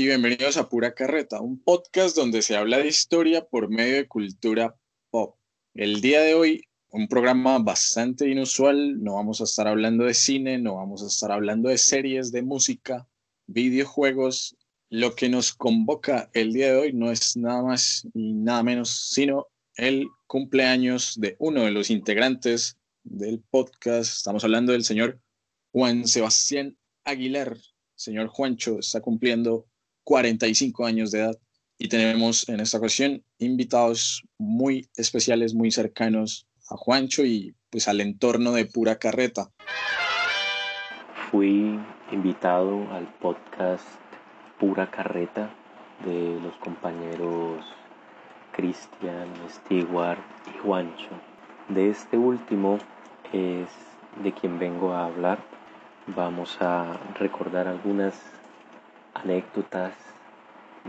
y bienvenidos a Pura Carreta, un podcast donde se habla de historia por medio de cultura pop. El día de hoy, un programa bastante inusual, no vamos a estar hablando de cine, no vamos a estar hablando de series, de música, videojuegos. Lo que nos convoca el día de hoy no es nada más y nada menos, sino el cumpleaños de uno de los integrantes del podcast. Estamos hablando del señor Juan Sebastián Aguilar. Señor Juancho está cumpliendo 45 años de edad y tenemos en esta ocasión invitados muy especiales, muy cercanos a Juancho y pues al entorno de pura carreta. Fui invitado al podcast Pura Carreta de los compañeros Cristian, Stewart y Juancho. De este último es de quien vengo a hablar. Vamos a recordar algunas anécdotas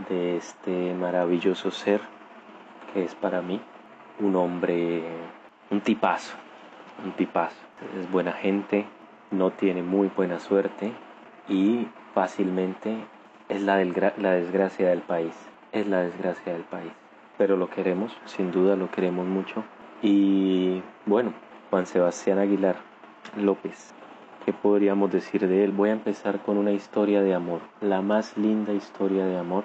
de este maravilloso ser que es para mí un hombre, un tipazo, un tipazo. Es buena gente, no tiene muy buena suerte y fácilmente es la, desgracia del país. Es la desgracia del país. Pero lo queremos, sin duda lo queremos mucho. Y bueno, Juan Sebastián Aguilar López. ¿Qué podríamos decir de él? Voy a empezar con una historia de amor, la más linda historia de amor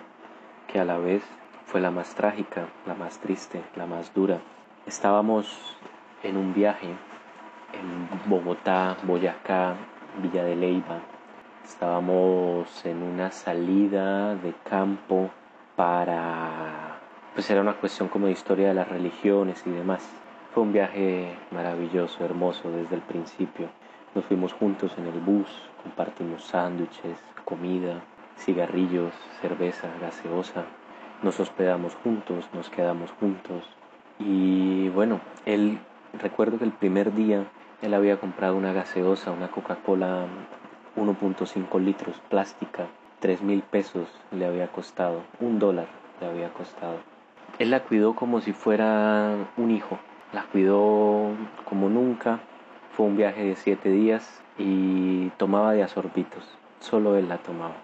que a la vez fue la más trágica, la más triste, la más dura. Estábamos en un viaje en Bogotá, Boyacá, Villa de Leyva. Estábamos en una salida de campo para... Pues era una cuestión como de historia de las religiones y demás. Fue un viaje maravilloso, hermoso desde el principio. Nos fuimos juntos en el bus, compartimos sándwiches, comida, cigarrillos, cerveza, gaseosa. Nos hospedamos juntos, nos quedamos juntos. Y bueno, él, recuerdo que el primer día él había comprado una gaseosa, una Coca-Cola 1.5 litros, plástica, 3 mil pesos le había costado, un dólar le había costado. Él la cuidó como si fuera un hijo, la cuidó como nunca. Fue un viaje de siete días y tomaba de asorbitos, solo él la tomaba.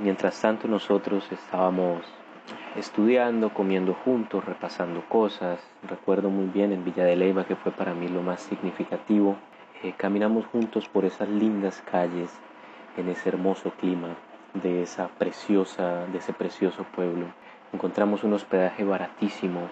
Mientras tanto nosotros estábamos estudiando, comiendo juntos, repasando cosas. Recuerdo muy bien en Villa de Leyva que fue para mí lo más significativo. Eh, caminamos juntos por esas lindas calles, en ese hermoso clima de esa preciosa, de ese precioso pueblo. Encontramos un hospedaje baratísimo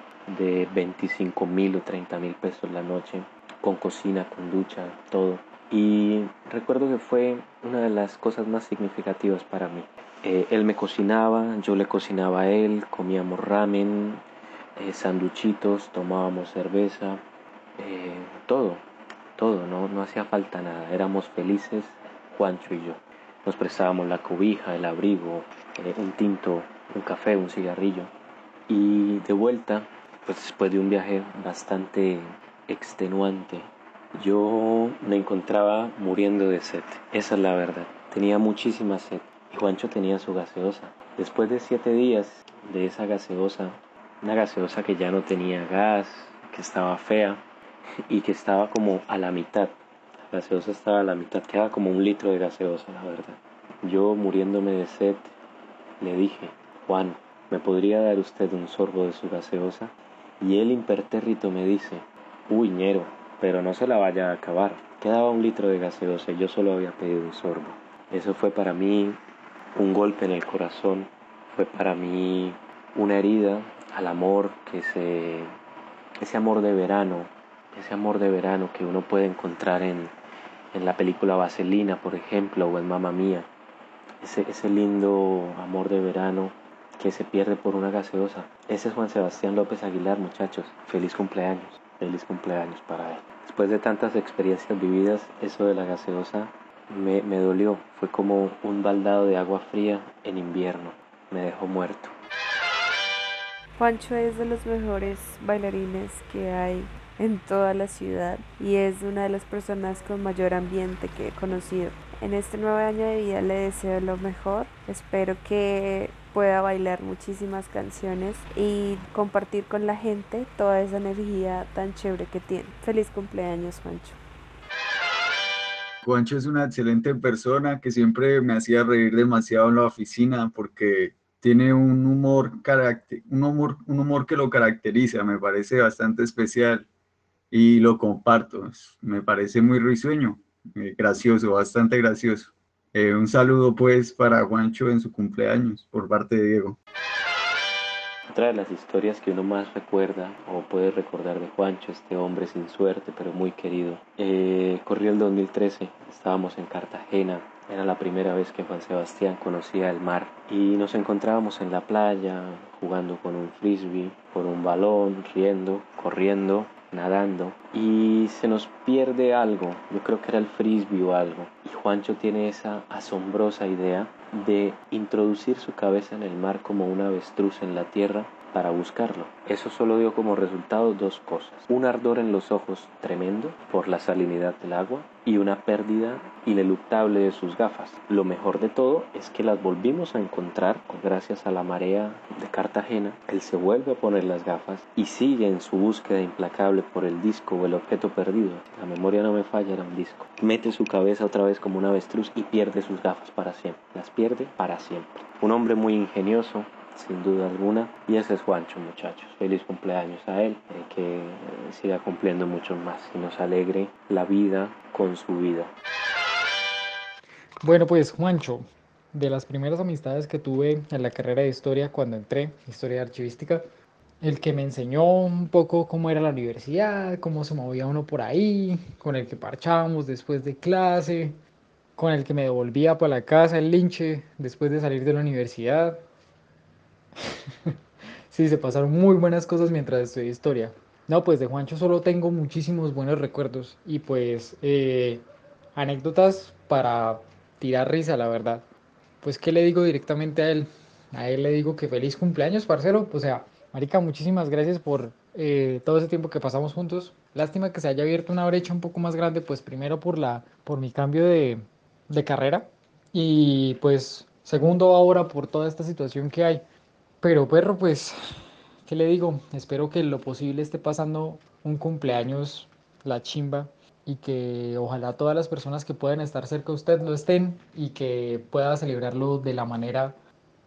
de 25 mil o 30 mil pesos la noche, con cocina, con ducha, todo. Y recuerdo que fue una de las cosas más significativas para mí. Eh, él me cocinaba, yo le cocinaba a él, comíamos ramen, eh, sanduchitos, tomábamos cerveza, eh, todo, todo, no, no hacía falta nada, éramos felices, Juancho y yo. Nos prestábamos la cobija, el abrigo, un tinto, un café, un cigarrillo. Y de vuelta, pues después de un viaje bastante extenuante, yo me encontraba muriendo de sed, esa es la verdad. Tenía muchísima sed y Juancho tenía su gaseosa. Después de siete días de esa gaseosa, una gaseosa que ya no tenía gas, que estaba fea y que estaba como a la mitad. La gaseosa estaba a la mitad, quedaba como un litro de gaseosa, la verdad. Yo muriéndome de sed, le dije, Juan, ¿me podría dar usted un sorbo de su gaseosa? Y él impertérrito me dice, uy, ñero, pero no se la vaya a acabar. Quedaba un litro de gaseosa y yo solo había pedido un sorbo. Eso fue para mí un golpe en el corazón, fue para mí una herida al amor que se ese amor de verano, ese amor de verano que uno puede encontrar en, en la película Vaselina, por ejemplo, o en Mamma Mía. Ese, ese lindo amor de verano que se pierde por una gaseosa. Ese es Juan Sebastián López Aguilar, muchachos. Feliz cumpleaños. Feliz cumpleaños para él. Después de tantas experiencias vividas, eso de la gaseosa me, me dolió. Fue como un baldado de agua fría en invierno. Me dejó muerto. Juancho es de los mejores bailarines que hay en toda la ciudad y es una de las personas con mayor ambiente que he conocido. En este nuevo año de vida le deseo lo mejor. Espero que pueda bailar muchísimas canciones y compartir con la gente toda esa energía tan chévere que tiene. Feliz cumpleaños, Juancho. Juancho es una excelente persona que siempre me hacía reír demasiado en la oficina porque tiene un humor, un humor, un humor que lo caracteriza, me parece bastante especial y lo comparto. Me parece muy risueño, eh, gracioso, bastante gracioso. Eh, un saludo pues para Juancho en su cumpleaños por parte de Diego. Otra de las historias que uno más recuerda o puede recordar de Juancho, este hombre sin suerte pero muy querido, eh, corrió el 2013, estábamos en Cartagena, era la primera vez que Juan Sebastián conocía el mar y nos encontrábamos en la playa jugando con un frisbee, con un balón, riendo, corriendo nadando y se nos pierde algo, yo creo que era el frisbee o algo, y Juancho tiene esa asombrosa idea de introducir su cabeza en el mar como un avestruz en la tierra para buscarlo. Eso solo dio como resultado dos cosas. Un ardor en los ojos tremendo por la salinidad del agua y una pérdida ineluctable de sus gafas. Lo mejor de todo es que las volvimos a encontrar gracias a la marea de Cartagena. Él se vuelve a poner las gafas y sigue en su búsqueda implacable por el disco o el objeto perdido. La memoria no me falla, era un disco. Mete su cabeza otra vez como un avestruz y pierde sus gafas para siempre. Las pierde para siempre. Un hombre muy ingenioso, sin duda alguna. Y ese es Juancho, muchachos. Feliz cumpleaños a él, eh, que eh, siga cumpliendo mucho más y nos alegre la vida con su vida. Bueno, pues Juancho, de las primeras amistades que tuve en la carrera de historia cuando entré, historia archivística, el que me enseñó un poco cómo era la universidad, cómo se movía uno por ahí, con el que parchábamos después de clase, con el que me devolvía para la casa el linche después de salir de la universidad. sí, se pasaron muy buenas cosas mientras estudié historia. No, pues de Juancho solo tengo muchísimos buenos recuerdos y pues eh, anécdotas para tirar risa, la verdad. Pues, ¿qué le digo directamente a él? A él le digo que feliz cumpleaños, parcero. O sea, Marica, muchísimas gracias por eh, todo ese tiempo que pasamos juntos. Lástima que se haya abierto una brecha un poco más grande, pues primero por, la, por mi cambio de, de carrera y pues segundo ahora por toda esta situación que hay. Pero perro, pues, ¿qué le digo? Espero que lo posible esté pasando un cumpleaños, la chimba, y que ojalá todas las personas que puedan estar cerca de usted lo estén y que pueda celebrarlo de la manera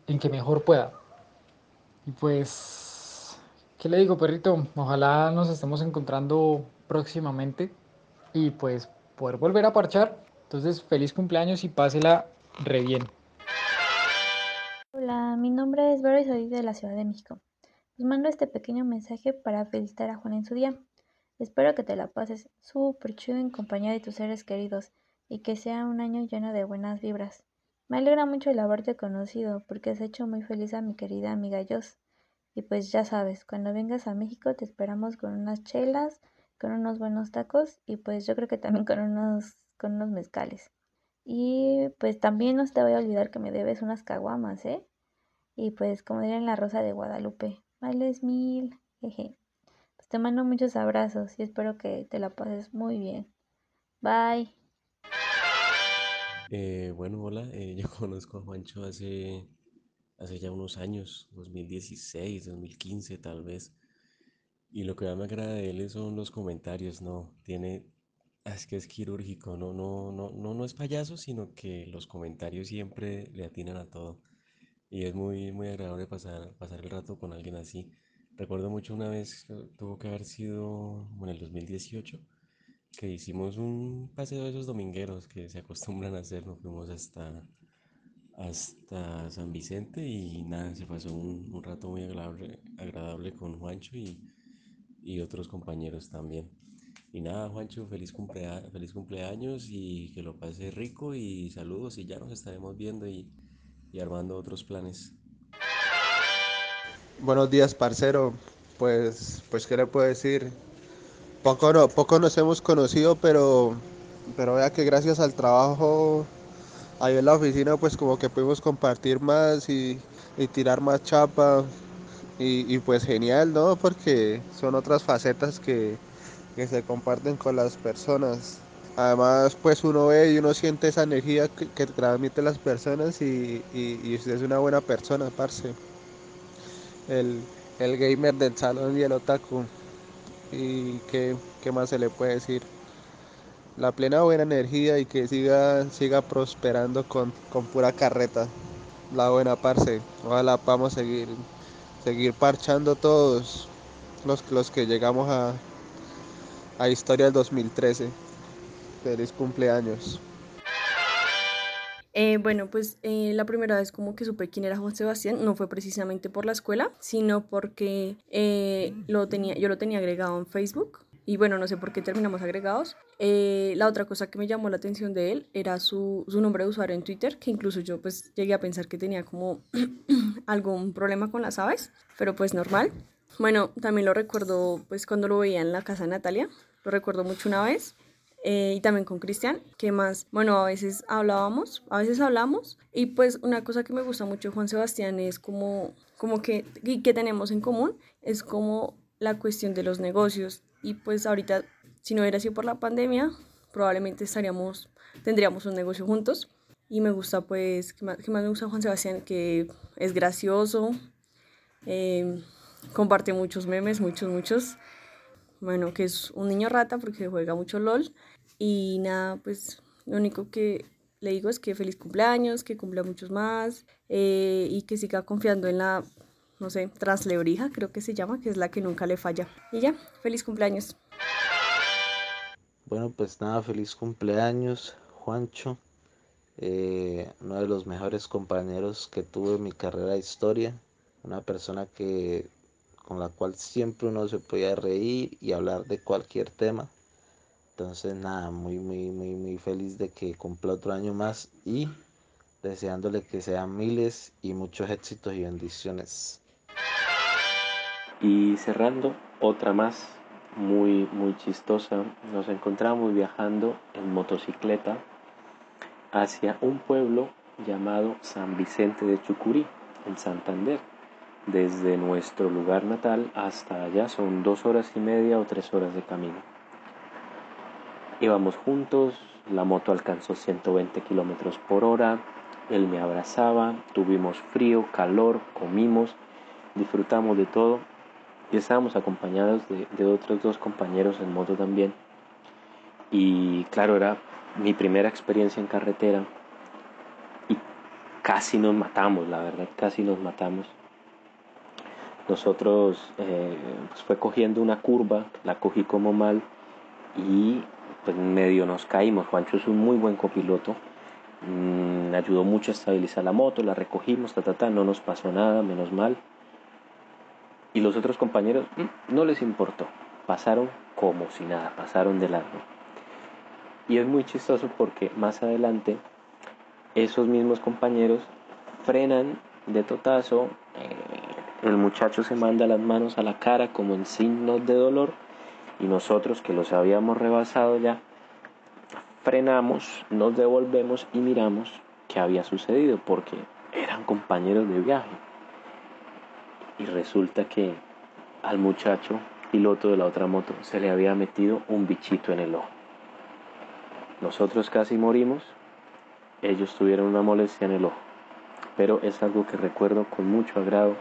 en que mejor pueda. Y pues, ¿qué le digo, perrito? Ojalá nos estemos encontrando próximamente y pues poder volver a parchar. Entonces, feliz cumpleaños y pásela re bien. Mi nombre es Vero y soy de la Ciudad de México. Os mando este pequeño mensaje para felicitar a Juan en su día. Espero que te la pases súper chido en compañía de tus seres queridos y que sea un año lleno de buenas vibras. Me alegra mucho el haberte conocido porque has hecho muy feliz a mi querida amiga Jos. Y pues ya sabes, cuando vengas a México te esperamos con unas chelas, con unos buenos tacos y pues yo creo que también con unos, con unos mezcales. Y pues también no te voy a olvidar que me debes unas caguamas, ¿eh? Y pues como diría en la Rosa de Guadalupe, vales mil, jeje. Pues te mando muchos abrazos y espero que te la pases muy bien. Bye. Eh, bueno, hola, eh, yo conozco a Juancho hace, hace ya unos años, 2016, 2015 tal vez. Y lo que más me agrada de él son los comentarios, ¿no? Tiene, es que es quirúrgico, no, no, no, no, no es payaso, sino que los comentarios siempre le atinan a todo. Y es muy, muy agradable pasar, pasar el rato con alguien así. Recuerdo mucho una vez, tuvo que haber sido en el 2018, que hicimos un paseo de esos domingueros que se acostumbran a hacer. Nos fuimos hasta, hasta San Vicente y nada, se pasó un, un rato muy agradable, agradable con Juancho y, y otros compañeros también. Y nada, Juancho, feliz, cumplea feliz cumpleaños y que lo pase rico y saludos y ya nos estaremos viendo y, y armando otros planes. Buenos días, parcero. Pues, pues, ¿qué le puedo decir? Poco, no, poco nos hemos conocido, pero, pero vea que gracias al trabajo ahí en la oficina, pues como que pudimos compartir más y, y tirar más chapa. y, pues genial, ¿no? Porque son otras facetas que, que se comparten con las personas. Además, pues uno ve y uno siente esa energía que, que transmiten las personas y, y, usted es una buena persona, parce. El, el gamer del salón y el otaku. ¿Y qué, qué más se le puede decir? La plena buena energía y que siga, siga prosperando con, con pura carreta. La buena parce. Ojalá podamos seguir, seguir parchando todos los, los que llegamos a, a Historia del 2013. Feliz cumpleaños. Eh, bueno, pues eh, la primera vez como que supe quién era Juan Sebastián no fue precisamente por la escuela, sino porque eh, lo tenía, yo lo tenía agregado en Facebook y bueno, no sé por qué terminamos agregados. la otra cosa que me llamó la atención de él era su, su, nombre de usuario en Twitter, que incluso yo pues llegué a pensar que tenía como algún problema con las aves, pero pues normal. Bueno, también lo recuerdo pues cuando lo veía en la casa de Natalia, lo recuerdo mucho una vez eh, y también con Cristian, que más, bueno, a veces hablábamos, a veces hablamos, y pues una cosa que me gusta mucho de Juan Sebastián es como, como que, y que tenemos en común, es como la cuestión de los negocios, y pues ahorita, si no hubiera sido por la pandemia, probablemente estaríamos, tendríamos un negocio juntos, y me gusta pues, que más, más me gusta Juan Sebastián, que es gracioso, eh, comparte muchos memes, muchos, muchos, bueno, que es un niño rata porque juega mucho LOL. Y nada, pues lo único que le digo es que feliz cumpleaños, que cumpla muchos más eh, y que siga confiando en la, no sé, translebrija, creo que se llama, que es la que nunca le falla. Y ya, feliz cumpleaños. Bueno, pues nada, feliz cumpleaños, Juancho. Eh, uno de los mejores compañeros que tuve en mi carrera de historia. Una persona que con la cual siempre uno se podía reír y hablar de cualquier tema. Entonces nada, muy, muy, muy, muy feliz de que cumpla otro año más y deseándole que sean miles y muchos éxitos y bendiciones. Y cerrando, otra más muy, muy chistosa. Nos encontramos viajando en motocicleta hacia un pueblo llamado San Vicente de Chucurí, en Santander desde nuestro lugar natal hasta allá son dos horas y media o tres horas de camino. Íbamos juntos, la moto alcanzó 120 kilómetros por hora, él me abrazaba, tuvimos frío, calor, comimos, disfrutamos de todo y estábamos acompañados de, otros dos compañeros en moto también. Y claro, era mi primera experiencia en carretera y casi nos matamos, la verdad, casi nos matamos nosotros eh, pues fue cogiendo una curva, la cogí como mal y pues medio nos caímos. Juancho es un muy buen copiloto, mm, ayudó mucho a estabilizar la moto, la recogimos, ta, ta, ta, no nos pasó nada, menos mal. Y los otros compañeros mm, no les importó, pasaron como si nada, pasaron de largo. Y es muy chistoso porque más adelante esos mismos compañeros frenan de totazo, eh, el muchacho se manda las manos a la cara como en signos de dolor y nosotros que los habíamos rebasado ya, frenamos, nos devolvemos y miramos qué había sucedido porque eran compañeros de viaje. Y resulta que al muchacho piloto de la otra moto se le había metido un bichito en el ojo. Nosotros casi morimos, ellos tuvieron una molestia en el ojo, pero es algo que recuerdo con mucho agrado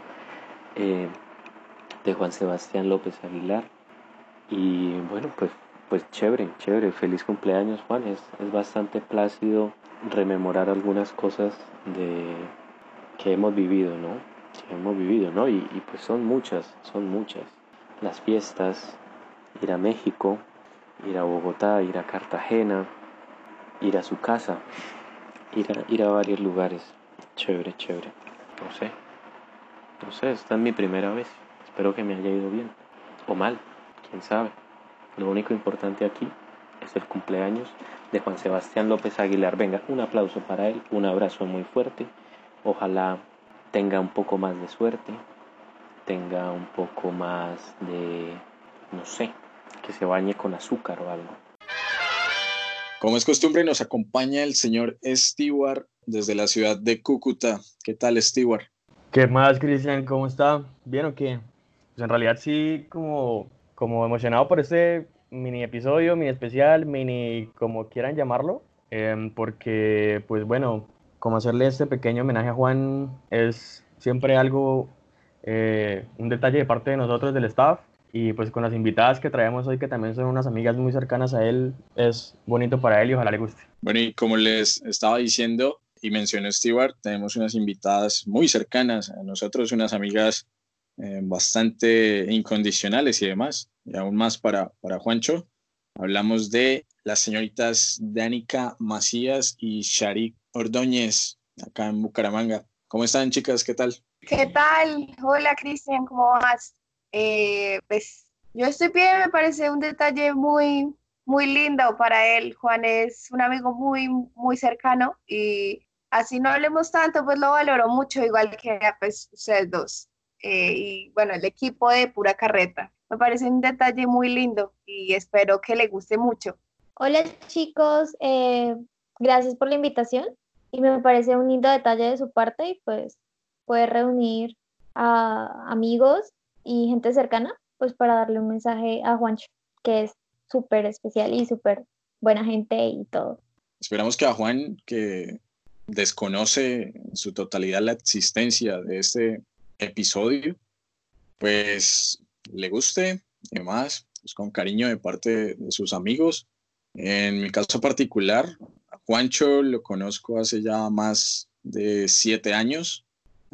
eh, de Juan Sebastián López Aguilar. Y bueno, pues, pues chévere, chévere, feliz cumpleaños Juan, es, es bastante plácido rememorar algunas cosas de que hemos vivido, ¿no? Que hemos vivido, ¿no? Y, y pues son muchas, son muchas. Las fiestas, ir a México, ir a Bogotá, ir a Cartagena, ir a su casa, ir a, ir a varios lugares. Chévere, chévere. No sé. No sé, esta es mi primera vez. Espero que me haya ido bien. O mal, quién sabe. Lo único importante aquí es el cumpleaños de Juan Sebastián López Aguilar. Venga, un aplauso para él, un abrazo muy fuerte. Ojalá tenga un poco más de suerte, tenga un poco más de, no sé, que se bañe con azúcar o algo. Como es costumbre, nos acompaña el señor Stewart desde la ciudad de Cúcuta. ¿Qué tal, Stewart? ¿Qué más, Cristian? ¿Cómo está? ¿Bien o qué? Pues en realidad sí, como, como emocionado por este mini episodio, mini especial, mini como quieran llamarlo, em, porque pues bueno, como hacerle este pequeño homenaje a Juan es siempre algo, eh, un detalle de parte de nosotros, del staff, y pues con las invitadas que traemos hoy, que también son unas amigas muy cercanas a él, es bonito para él y ojalá le guste. Bueno, y como les estaba diciendo y mencionó Stewart, tenemos unas invitadas muy cercanas a nosotros, unas amigas eh, bastante incondicionales y demás, y aún más para, para Juancho. Hablamos de las señoritas Danica Macías y Sharik Ordóñez, acá en Bucaramanga. ¿Cómo están, chicas? ¿Qué tal? ¿Qué tal? Hola, Cristian, ¿cómo vas? Eh, pues yo estoy bien, me parece un detalle muy, muy lindo para él. Juan es un amigo muy, muy cercano y así no hablemos tanto, pues lo valoro mucho, igual que pues ustedes dos. Eh, y bueno, el equipo de Pura Carreta. Me parece un detalle muy lindo y espero que le guste mucho. Hola chicos, eh, gracias por la invitación y me parece un lindo detalle de su parte y pues poder reunir a amigos y gente cercana, pues para darle un mensaje a Juancho, que es súper especial y súper buena gente y todo. Esperamos que a Juan, que desconoce en su totalidad la existencia de este episodio, pues le guste y demás, pues con cariño de parte de sus amigos. En mi caso particular, a Juancho lo conozco hace ya más de siete años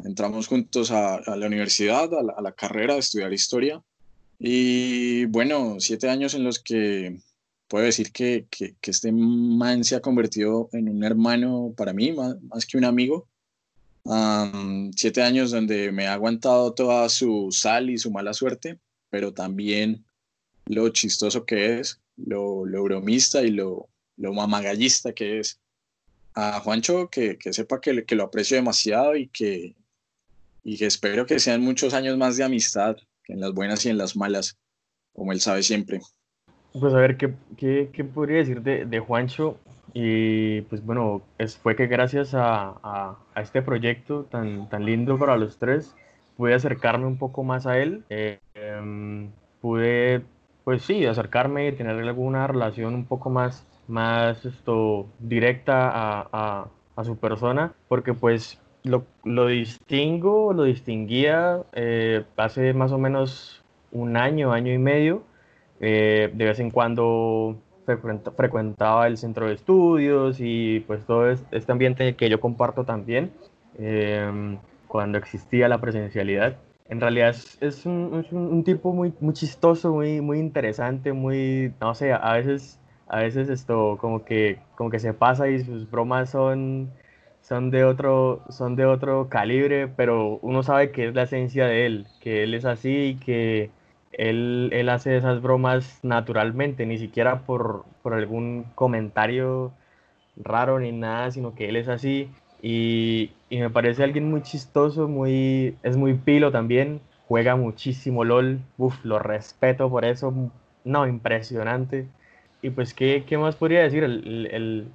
entramos juntos a, la universidad, a la, carrera de estudiar historia. Y bueno, siete años en los que puedo decir que, que, este man se ha convertido en un hermano para mí, más, que un amigo. Siete años donde me ha aguantado toda su sal y su mala suerte, pero también lo chistoso que es, lo, lo bromista y lo, lo mamagallista que es. A Juancho, que, sepa que, que, lo aprecio demasiado y que, y que espero que sean muchos años más de amistad, en las buenas y en las malas, como él sabe siempre. Pues a ver, ¿qué, qué, podría decir de, de, Juancho? Y pues bueno, fue que gracias a, a, este proyecto tan, tan lindo para los tres, pude acercarme un poco más a él. Eh, em, pude, pues sí, acercarme y tener alguna relación un poco más, más esto, directa a, a, a su persona, porque pues lo, lo distingo, lo distinguía eh, hace más o menos un año, año y medio. Eh, de vez en cuando frecuentaba el centro de estudios y pues todo este ambiente que yo comparto también em, cuando existía la presencialidad. En realidad es, un, un, tipo muy, muy chistoso, muy, muy interesante, muy, no sé, a veces, a veces esto como que, como que se pasa y sus bromas son son de otro, son de otro calibre, pero uno sabe que es la esencia de él, que él es así y que él, él hace esas bromas naturalmente, ni siquiera por, por algún comentario raro ni nada, sino que él es así. Y, y, me parece alguien muy chistoso, muy, es muy pilo también, juega muchísimo LOL, Uf, lo respeto por eso, no, impresionante. Y pues, ¿qué, qué más podría decir? el, el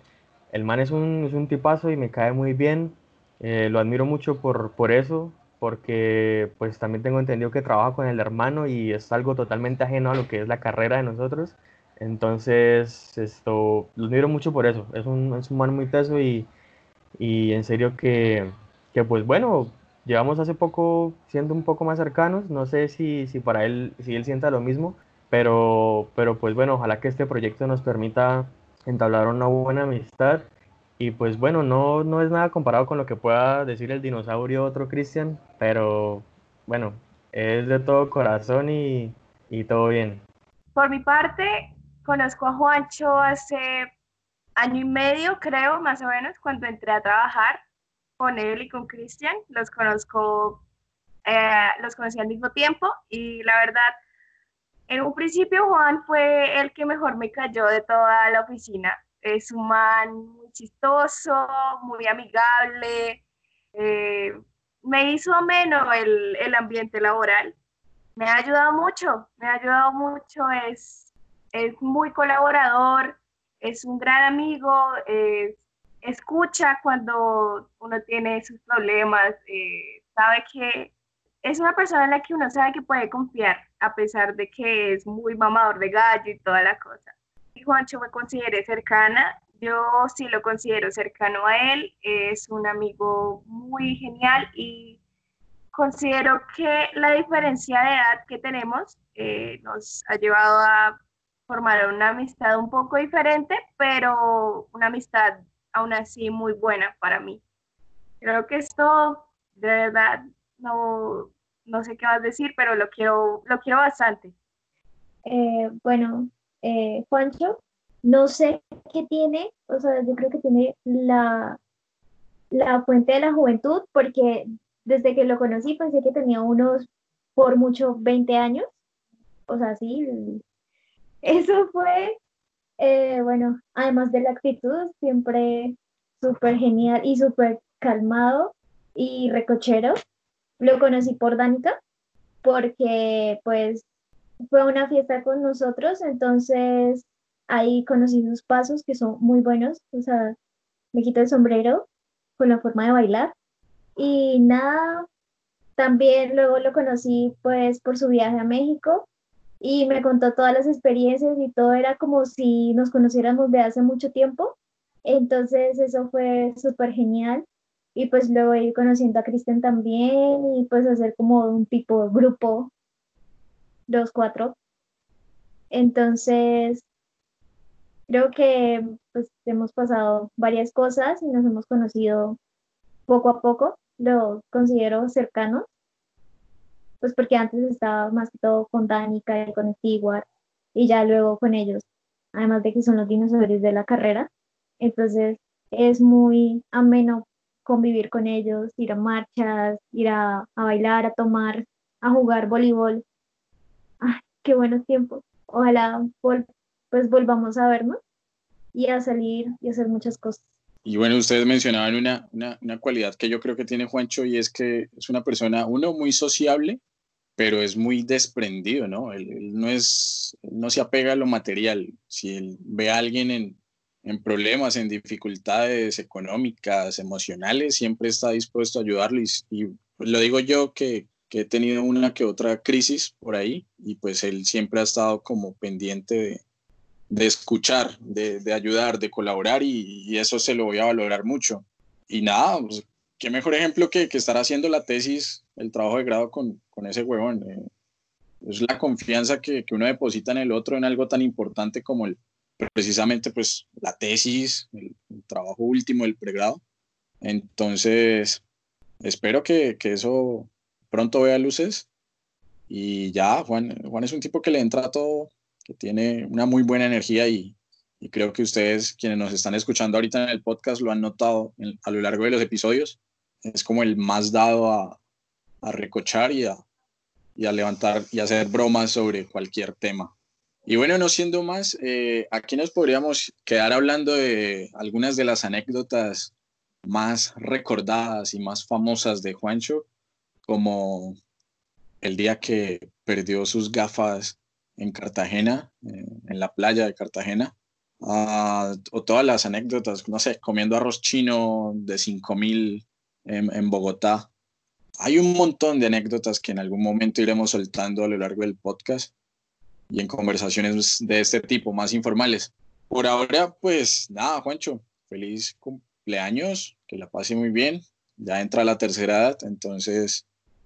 el man es un, es un tipazo y me cae muy bien. Eh, lo admiro mucho por, por eso, porque pues también tengo entendido que trabaja con el hermano y es algo totalmente ajeno a lo que es la carrera de nosotros. Entonces, esto, lo admiro mucho por eso. Es un, es un man muy teso y, y en serio que, que, pues bueno, llevamos hace poco siendo un poco más cercanos. No sé si, si para él, si él sienta lo mismo, pero, pero pues bueno, ojalá que este proyecto nos permita entablaron una buena amistad. Y pues bueno, no, no es nada comparado con lo que pueda decir el dinosaurio otro Cristian, pero bueno, es de todo corazón y, y todo bien. Por mi parte, conozco a Juancho hace año y medio, creo, más o menos, cuando entré a trabajar con él y con Cristian. Los conozco, eh, los conocí al mismo tiempo y la verdad en un principio Juan fue el que mejor me cayó de toda la oficina. Es un man muy chistoso, muy amigable, eh, me hizo menos el, el, ambiente laboral. Me ha ayudado mucho, me ha ayudado mucho, es, es muy colaborador, es un gran amigo, escucha cuando uno tiene sus problemas, eh, sabe que es una persona en la que uno sabe que puede confiar, a pesar de que es muy mamador de gallo y toda la cosa. Juancho me considere cercana, yo sí lo considero cercano a él, es un amigo muy genial y considero que la diferencia de edad que tenemos eh, nos ha llevado a formar una amistad un poco diferente, pero una amistad aún así muy buena para mí. Creo que esto, de verdad, no, no sé qué vas a decir, pero lo quiero, lo quiero bastante. Eh, bueno, eh, Juancho, no sé qué tiene, o sea, yo creo que tiene la, la fuente de la juventud, porque desde que lo conocí pensé que tenía unos, por mucho, 20 años, o sea, sí, eso fue, eh, bueno, además de la actitud, siempre súper genial y súper calmado y recochero. Lo conocí por Danica, porque pues fue una fiesta con nosotros, entonces ahí conocí sus pasos que son muy buenos, o sea, me quito el sombrero con la forma de bailar y nada, también luego lo conocí pues por su viaje a México y me contó todas las experiencias y todo era como si nos conociéramos de hace mucho tiempo. Entonces eso fue súper genial. Y pues luego ir conociendo a Cristian también y pues hacer como un tipo de grupo, los cuatro. Entonces, creo que pues hemos pasado varias cosas y nos hemos conocido poco a poco. Lo considero cercano pues porque antes estaba más que todo con Danica y con Stewart y ya luego con ellos, además de que son los dinosaurios de la carrera, entonces es muy ameno convivir con ellos, ir a marchas, ir a, bailar, a tomar, a jugar voleibol. ¡Ay, qué buenos tiempos! Ojalá pues volvamos a vernos y a salir y hacer muchas cosas. Y bueno, ustedes mencionaban una, una, una, cualidad que yo creo que tiene Juancho y es que es una persona, uno, muy sociable pero es muy desprendido, ¿no? Él, no, es, no se apega a lo material. Si él ve a alguien en, en, problemas, en dificultades económicas, emocionales, siempre está dispuesto a ayudarlo. Y, lo digo yo que, he tenido una que otra crisis por ahí y pues él siempre ha estado como pendiente de, escuchar, de, ayudar, de colaborar y, eso se lo voy a valorar mucho. Y nada, pues, qué mejor ejemplo que, que estar haciendo la tesis, el trabajo de grado con, con ese huevón. Eh, es la confianza que, uno deposita en el otro en algo tan importante como el, precisamente pues la tesis, el, trabajo último del pregrado. Entonces, espero que, eso pronto vea luces. Y ya, Juan, Juan es un tipo que le entra a todo, que tiene una muy buena energía y, creo que ustedes, quienes nos están escuchando ahorita en el podcast, lo han notado a lo largo de los episodios. Es como el más dado a, a recochar y a, y a levantar y hacer bromas sobre cualquier tema. Y bueno, no siendo más, eh, aquí nos podríamos quedar hablando de algunas de las anécdotas más recordadas y más famosas de Juancho, como el día que perdió sus gafas en Cartagena, eh, en la playa de Cartagena, uh, o todas las anécdotas, no sé, comiendo arroz chino de 5000 en, en Bogotá, hay un montón de anécdotas que en algún momento iremos soltando a lo largo del podcast y en conversaciones de este tipo, más informales. Por ahora, pues nada, Juancho, feliz cumpleaños, que la pase muy bien. Ya entra la tercera edad, entonces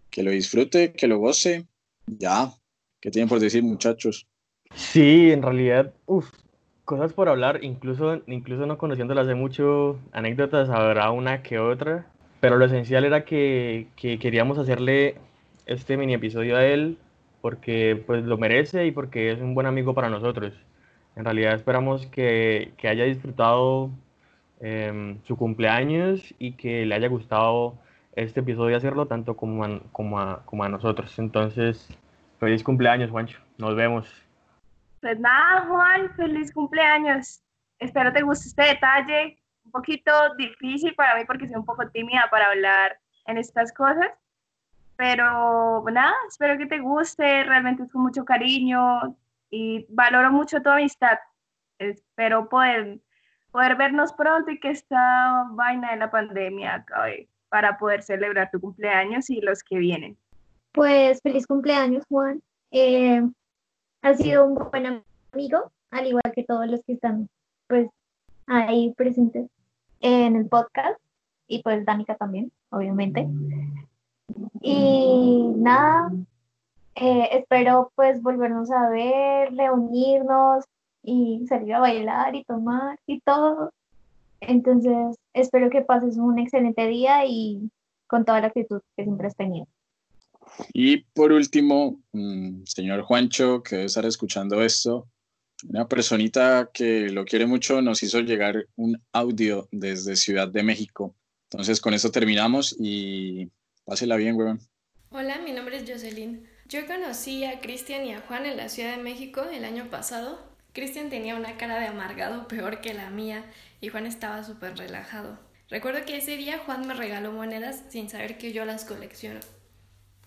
que lo disfrute, que lo goce. Ya, ¿qué tienen por decir, muchachos? Sí, en realidad, uff, cosas por hablar, incluso, incluso no conociéndolas de mucho, anécdotas habrá una que otra, pero lo esencial era que, que, queríamos hacerle este mini episodio a él porque pues lo merece y porque es un buen amigo para nosotros. En realidad esperamos que, que haya disfrutado eh, su cumpleaños y que le haya gustado este episodio hacerlo tanto como a, como a, como a nosotros. Entonces, feliz cumpleaños, Juancho. Nos vemos. Pues nada, Juan, feliz cumpleaños. Espero te guste este detalle un poquito difícil para mí porque soy un poco tímida para hablar en estas cosas. Pero nada, espero que te guste, realmente es con mucho cariño y valoro mucho tu amistad. Espero poder, poder vernos pronto y que esta vaina de la pandemia acabe para poder celebrar tu cumpleaños y los que vienen. Pues feliz cumpleaños, Juan. Eh, has sido un buen amigo, al igual que todos los que están pues ahí presentes en el podcast y pues Danica también, obviamente. Y nada, eh, espero pues volvernos a ver, reunirnos y salir a bailar y tomar y todo. Entonces, espero que pases un excelente día y con toda la actitud que siempre has tenido. Y por último, mm, señor Juancho, que debe estar escuchando esto, una personita que lo quiere mucho nos hizo llegar un audio desde Ciudad de México. Entonces, con eso terminamos y pásela bien, weón. Hola, mi nombre es Jocelyn. Yo conocí a Cristian y a Juan en la Ciudad de México el año pasado. Cristian tenía una cara de amargado peor que la mía y Juan estaba súper relajado. Recuerdo que ese día Juan me regaló monedas sin saber que yo las colecciono.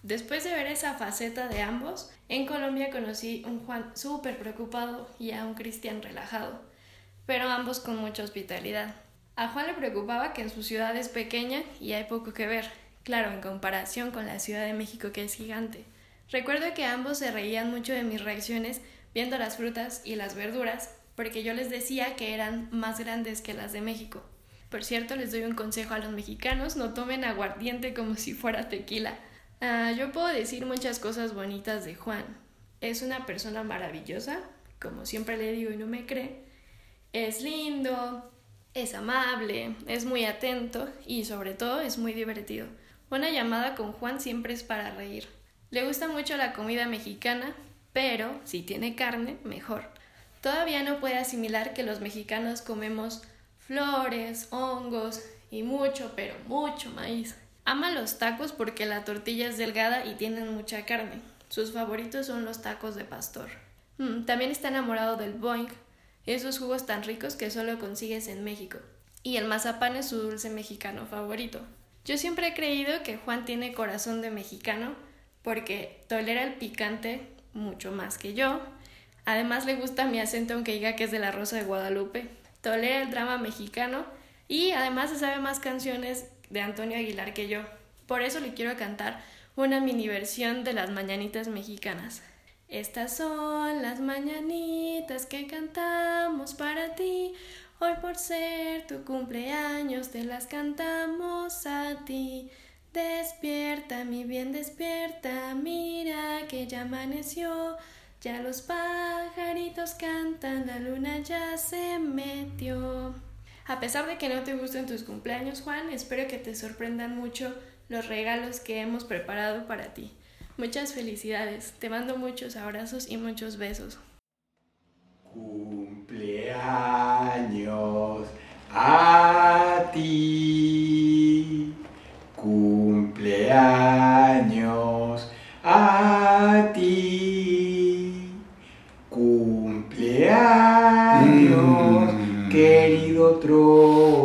Después de ver esa faceta de ambos, en Colombia conocí un Juan súper preocupado y a un Cristian relajado, pero ambos con mucha hospitalidad. A Juan le preocupaba que en su ciudad es pequeña y hay poco que ver, claro, en comparación con la Ciudad de México que es gigante. Recuerdo que ambos se reían mucho de mis reacciones viendo las frutas y las verduras, porque yo les decía que eran más grandes que las de México. Por cierto, les doy un consejo a los mexicanos, no tomen aguardiente como si fuera tequila Ah, yo puedo decir muchas cosas bonitas de Juan. Es una persona maravillosa, como siempre le digo y no me cree. Es lindo, es amable, es muy atento y sobre todo es muy divertido. Una llamada con Juan siempre es para reír. Le gusta mucho la comida mexicana, pero si tiene carne, mejor. Todavía no puede asimilar que los mexicanos comemos flores, hongos y mucho, pero mucho maíz. Ama los tacos porque la tortilla es delgada y tienen mucha carne. Sus favoritos son los tacos de pastor. Mm, también está enamorado del boing, esos jugos tan ricos que solo consigues en México. Y el mazapán es su dulce mexicano favorito. Yo siempre he creído que Juan tiene corazón de mexicano porque tolera el picante mucho más que yo. Además le gusta mi acento aunque diga que es de la Rosa de Guadalupe. Tolera el drama mexicano y además se sabe más canciones de Antonio Aguilar que yo. Por eso le quiero cantar una mini versión de las mañanitas mexicanas. Estas son las mañanitas que cantamos para ti. Hoy por ser tu cumpleaños te las cantamos a ti. Despierta, mi bien, despierta, mira que ya amaneció. Ya los pajaritos cantan, la luna ya se metió. A pesar de que no te gusten tus cumpleaños, Juan, espero que te sorprendan mucho los regalos que hemos preparado para ti. Muchas felicidades, te mando muchos abrazos y muchos besos. Cumpleaños a ti. Cumpleaños a querido otro